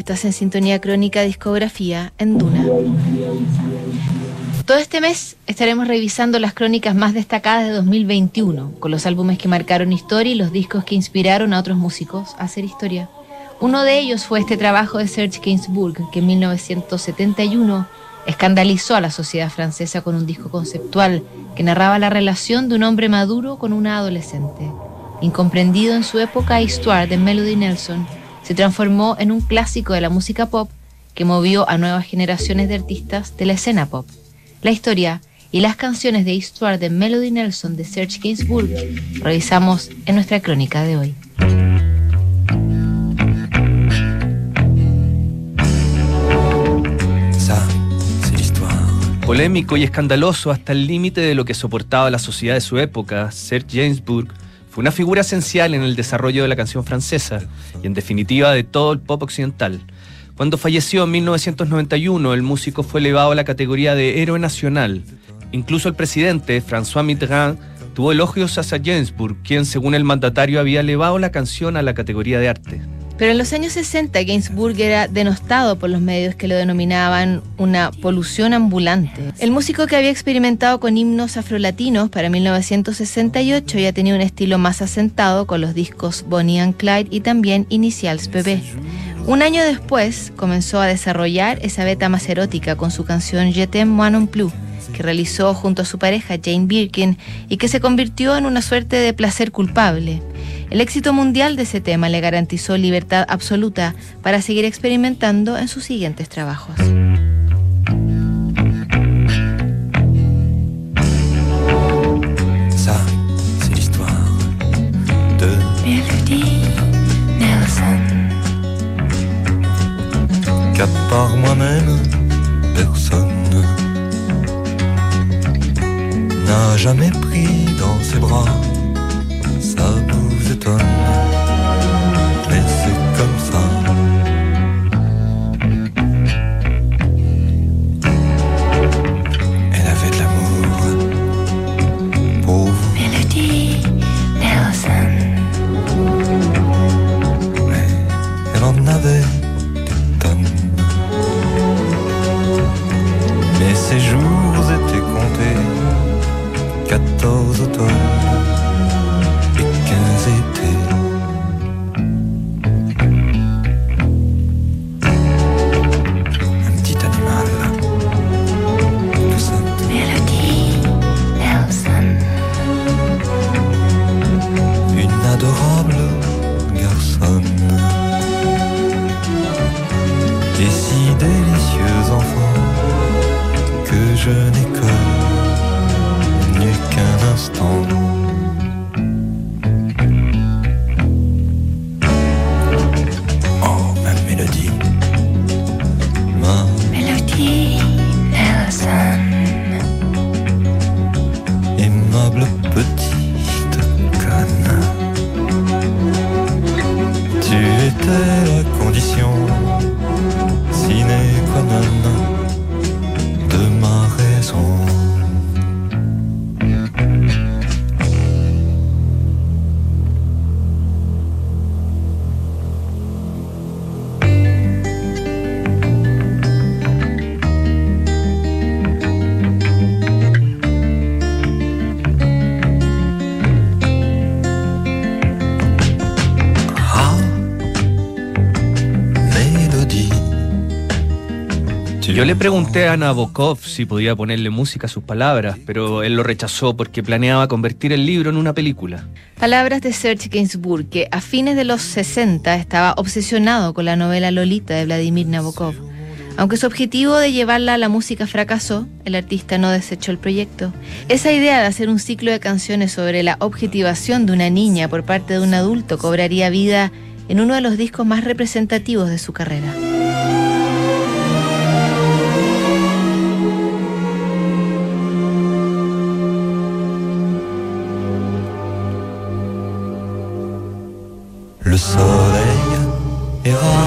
Estás en sintonía crónica discografía en Duna. Todo este mes estaremos revisando las crónicas más destacadas de 2021, con los álbumes que marcaron historia y los discos que inspiraron a otros músicos a hacer historia. Uno de ellos fue este trabajo de Serge Gainsbourg, que en 1971 escandalizó a la sociedad francesa con un disco conceptual que narraba la relación de un hombre maduro con una adolescente. Incomprendido en su época, Histoire de Melody Nelson se transformó en un clásico de la música pop que movió a nuevas generaciones de artistas de la escena pop. La historia y las canciones de Histoire de Melody Nelson de Serge Gainsbourg revisamos en nuestra crónica de hoy. Polémico y escandaloso hasta el límite de lo que soportaba la sociedad de su época, Serge Gainsbourg fue una figura esencial en el desarrollo de la canción francesa y en definitiva de todo el pop occidental. Cuando falleció en 1991, el músico fue elevado a la categoría de héroe nacional. Incluso el presidente, François Mitterrand, tuvo elogios hacia Gainsbourg, quien según el mandatario había elevado la canción a la categoría de arte. Pero en los años 60 Gainsbourg era denostado por los medios que lo denominaban una polución ambulante. El músico que había experimentado con himnos afrolatinos para 1968 ya tenía un estilo más asentado con los discos Bonnie and Clyde y también Initials Bebé. Un año después comenzó a desarrollar esa beta más erótica con su canción Je t'aime moi non que realizó junto a su pareja Jane Birkin y que se convirtió en una suerte de placer culpable. El éxito mundial de ese tema le garantizó libertad absoluta para seguir experimentando en sus siguientes trabajos. qu'à part moi-même, jamais pris dans ses bras. Ça vous étonne, Yo le pregunté a Nabokov si podía ponerle música a sus palabras, pero él lo rechazó porque planeaba convertir el libro en una película. Palabras de Serge Gainsbourg, que a fines de los 60 estaba obsesionado con la novela Lolita de Vladimir Nabokov. Aunque su objetivo de llevarla a la música fracasó, el artista no desechó el proyecto. Esa idea de hacer un ciclo de canciones sobre la objetivación de una niña por parte de un adulto cobraría vida en uno de los discos más representativos de su carrera. Soleil est rare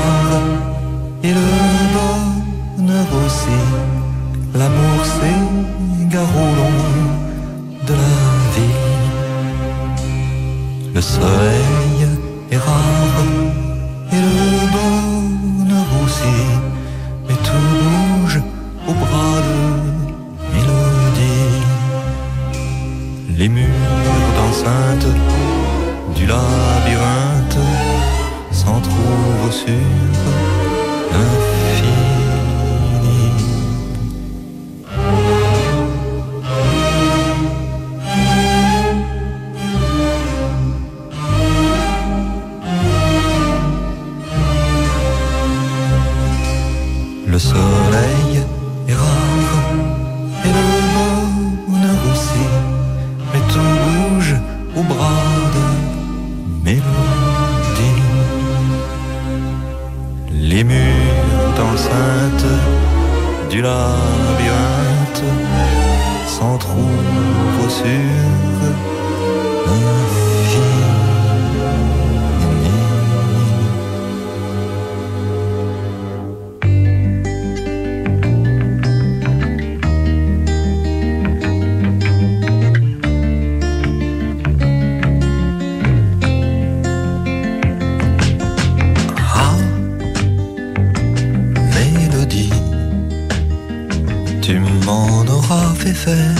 m'en auras fait faire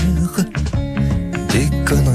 des conneries.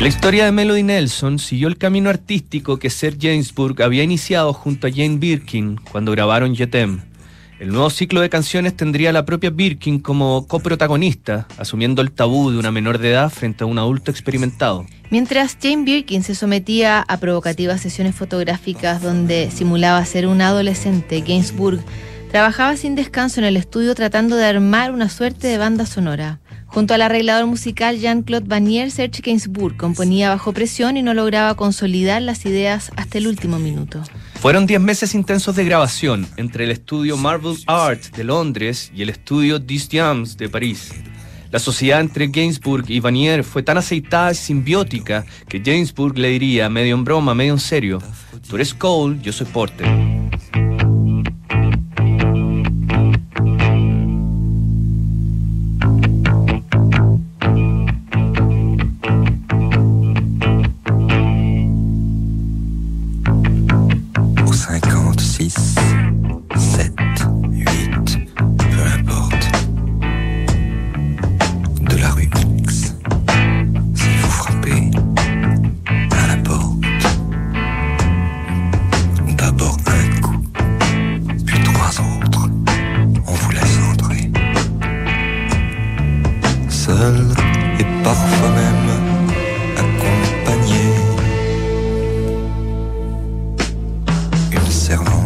La historia de Melody Nelson siguió el camino artístico que Serge Gainsbourg había iniciado junto a Jane Birkin cuando grabaron Yetem. El nuevo ciclo de canciones tendría a la propia Birkin como coprotagonista, asumiendo el tabú de una menor de edad frente a un adulto experimentado. Mientras Jane Birkin se sometía a provocativas sesiones fotográficas donde simulaba ser un adolescente, Gainsbourg trabajaba sin descanso en el estudio tratando de armar una suerte de banda sonora. Junto al arreglador musical Jean-Claude Vanier, Serge Gainsbourg componía bajo presión y no lograba consolidar las ideas hasta el último minuto. Fueron 10 meses intensos de grabación entre el estudio Marvel Art de Londres y el estudio Dis Jams de París. La sociedad entre Gainsbourg y Vanier fue tan aceitada y simbiótica que Gainsbourg le diría, medio en broma, medio en serio, tú eres Cole, yo soy Porter. Une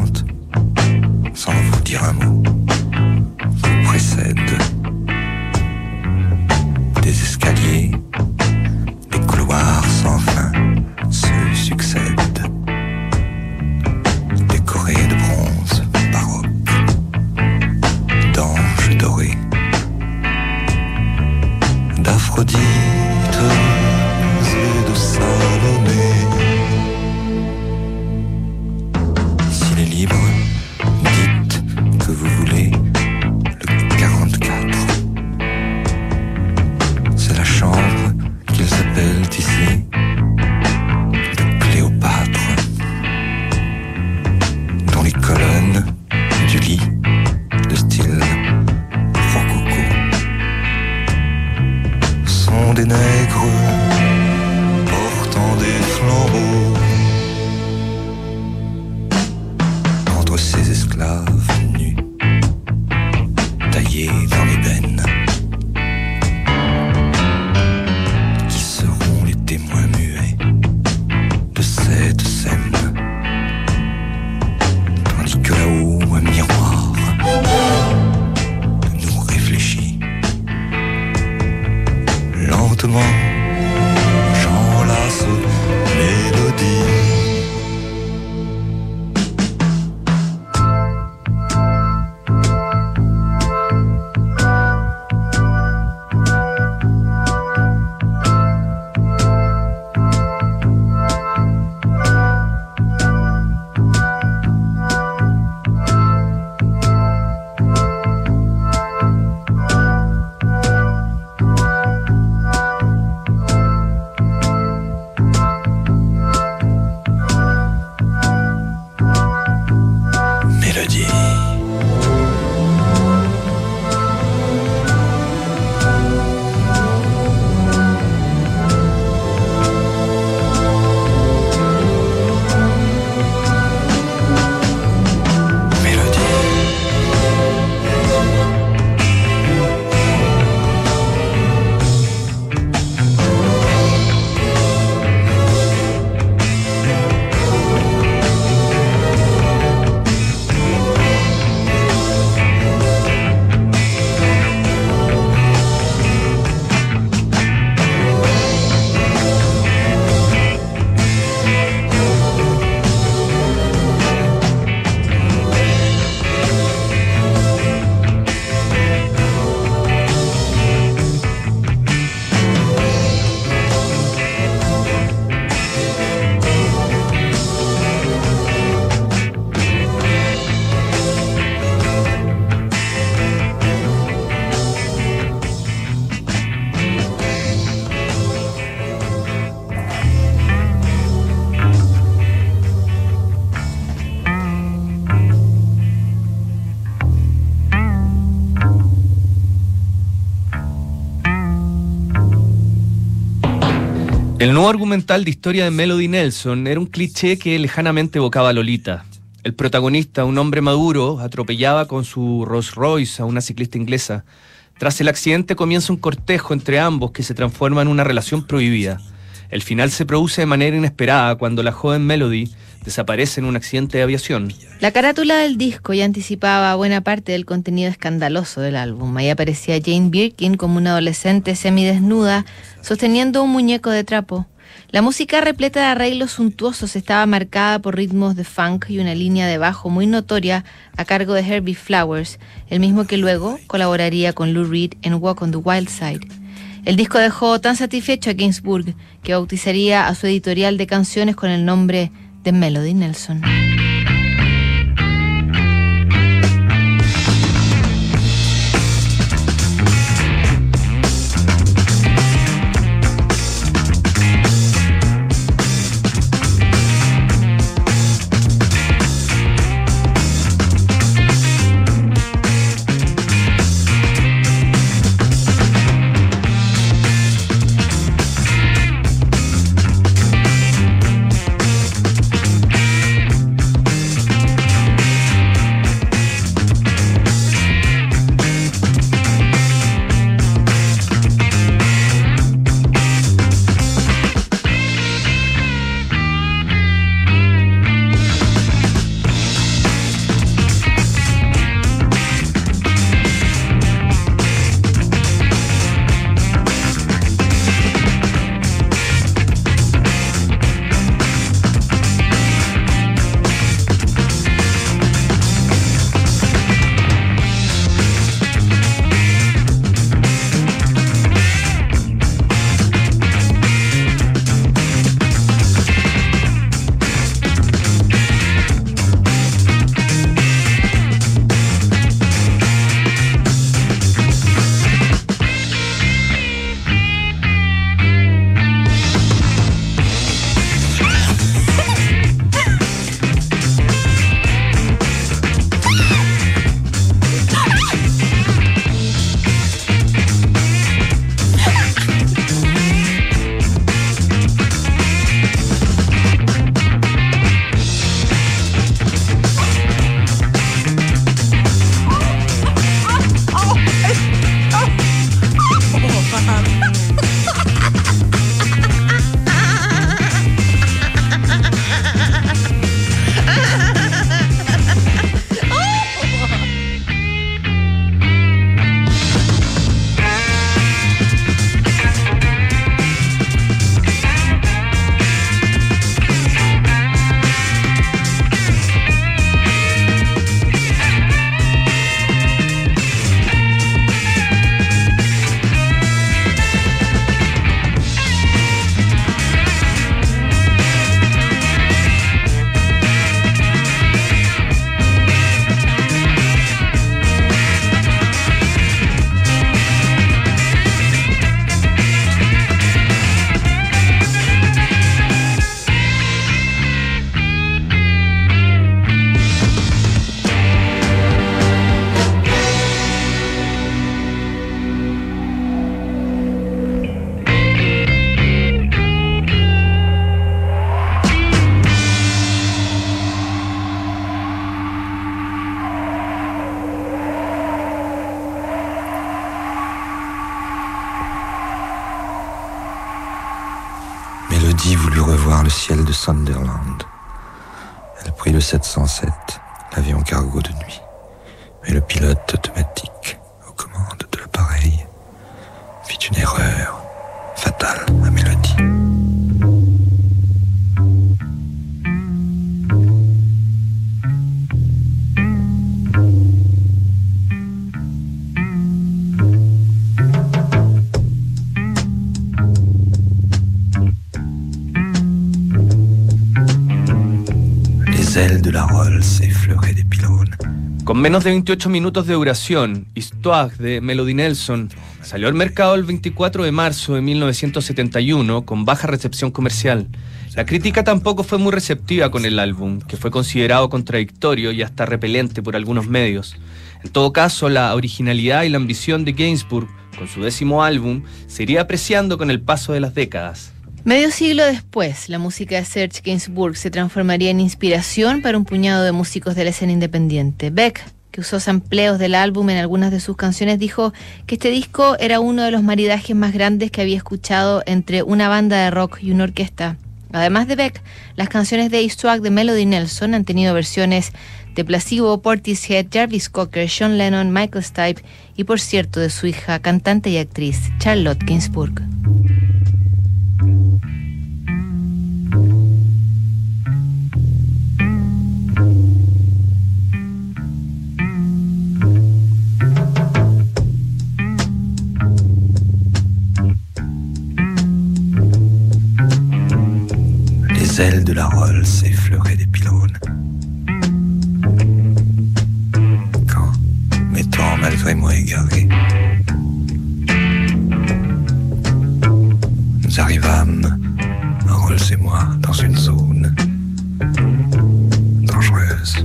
des nègres El nuevo argumental de historia de Melody Nelson era un cliché que lejanamente evocaba a Lolita. El protagonista, un hombre maduro, atropellaba con su Rolls Royce a una ciclista inglesa. Tras el accidente comienza un cortejo entre ambos que se transforma en una relación prohibida. El final se produce de manera inesperada cuando la joven Melody desaparece en un accidente de aviación. La carátula del disco ya anticipaba buena parte del contenido escandaloso del álbum. Ahí aparecía Jane Birkin como una adolescente semidesnuda sosteniendo un muñeco de trapo. La música repleta de arreglos suntuosos estaba marcada por ritmos de funk y una línea de bajo muy notoria a cargo de Herbie Flowers, el mismo que luego colaboraría con Lou Reed en Walk on the Wild Side. El disco dejó tan satisfecho a Gainsbourg que bautizaría a su editorial de canciones con el nombre de Melody Nelson. 1707. Menos de 28 minutos de duración, Histoire de Melody Nelson salió al mercado el 24 de marzo de 1971 con baja recepción comercial. La crítica tampoco fue muy receptiva con el álbum, que fue considerado contradictorio y hasta repelente por algunos medios. En todo caso, la originalidad y la ambición de Gainsbourg con su décimo álbum se iría apreciando con el paso de las décadas. Medio siglo después, la música de Serge Gainsbourg se transformaría en inspiración para un puñado de músicos de la escena independiente. Beck, que usó sampleos del álbum en algunas de sus canciones, dijo que este disco era uno de los maridajes más grandes que había escuchado entre una banda de rock y una orquesta. Además de Beck, las canciones de Eastwag de Melody Nelson han tenido versiones de Placebo, Portishead, Jarvis Cocker, Sean Lennon, Michael Stipe y, por cierto, de su hija, cantante y actriz, Charlotte Gainsbourg. Ailes de la Rolls effleuraient des pylônes. Quand, m'étant malgré moi égaré, nous arrivâmes, Rolls et moi, dans une zone dangereuse,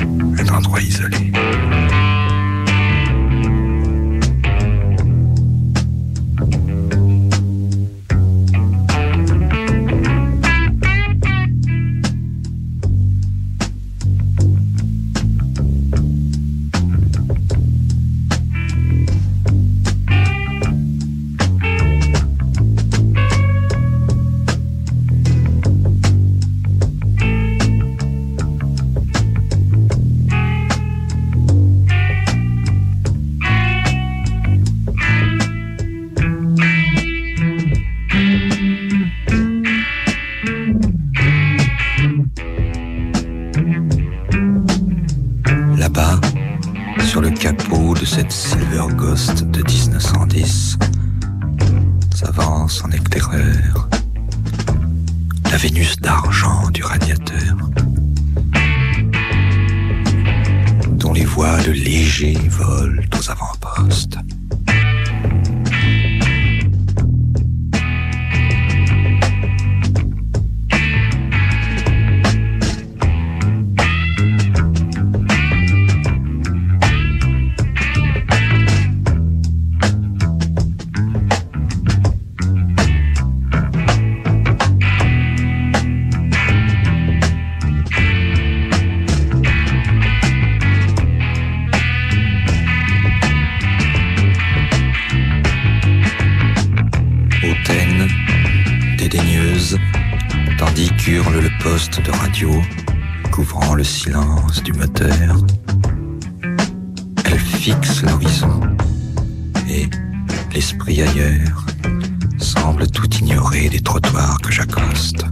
un endroit isolé. Poste de radio, couvrant le silence du moteur. Elle fixe l'horizon, et, l'esprit ailleurs, semble tout ignorer des trottoirs que j'accoste.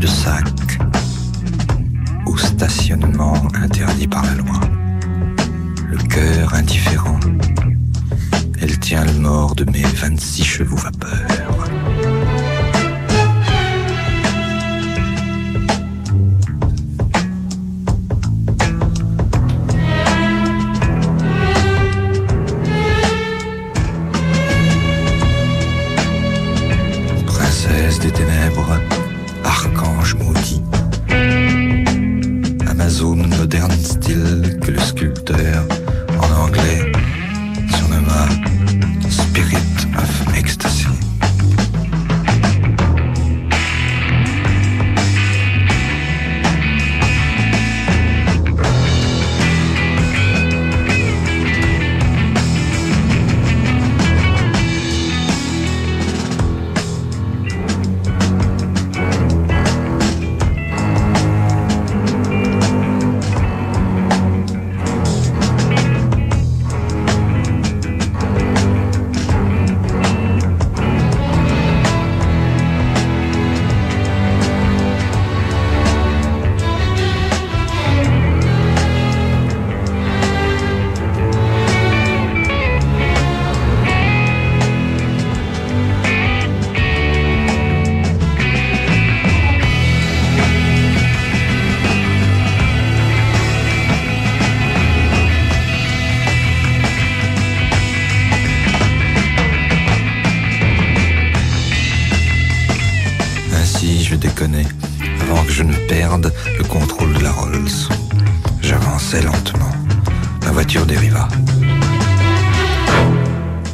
Cul-de-sac ou stationnement interdit par la loi. Le cœur indifférent, elle tient le mort de mes 26 chevaux vapeur. Princesse des ténèbres, je déconnais, avant que je ne perde le contrôle de la Rolls. J'avançais lentement. La voiture dériva.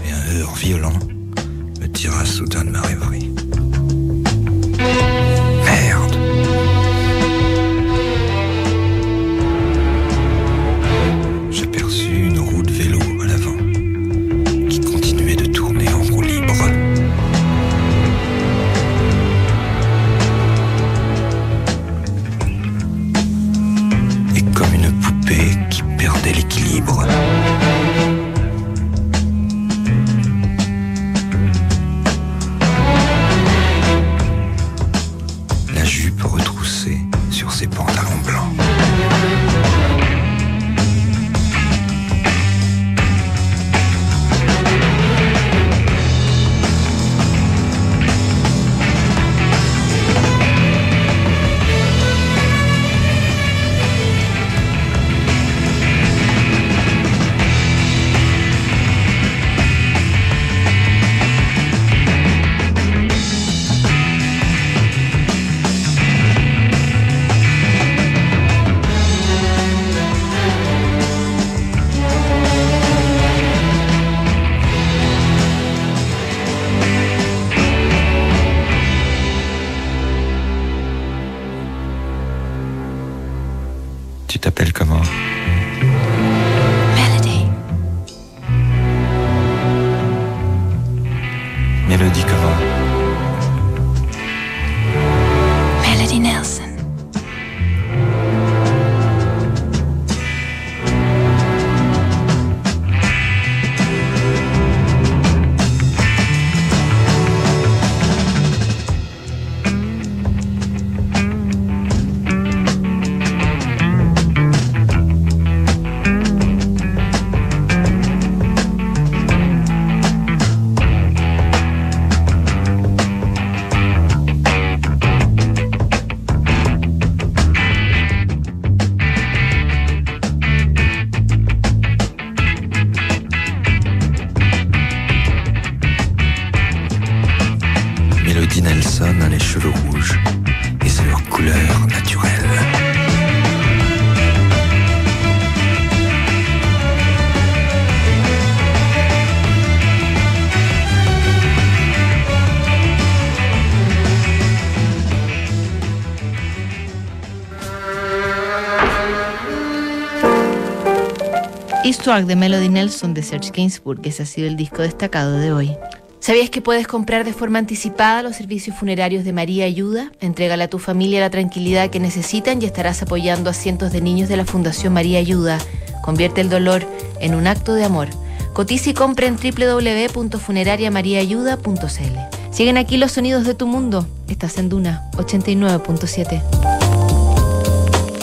Et un heurt violent me tira soudain de ma rêverie. Nelson a les cheveux rouges et c'est leur couleur naturelle. Eastward de Melody Nelson de Serge Gainsbourg, ese ha sido el disco destacado de hoy. ¿Sabías que puedes comprar de forma anticipada los servicios funerarios de María Ayuda? Entrégale a tu familia la tranquilidad que necesitan y estarás apoyando a cientos de niños de la Fundación María Ayuda. Convierte el dolor en un acto de amor. Cotiza y compra en www.funerariamariaayuda.cl. Siguen aquí los sonidos de tu mundo. Estás en Duna 89.7.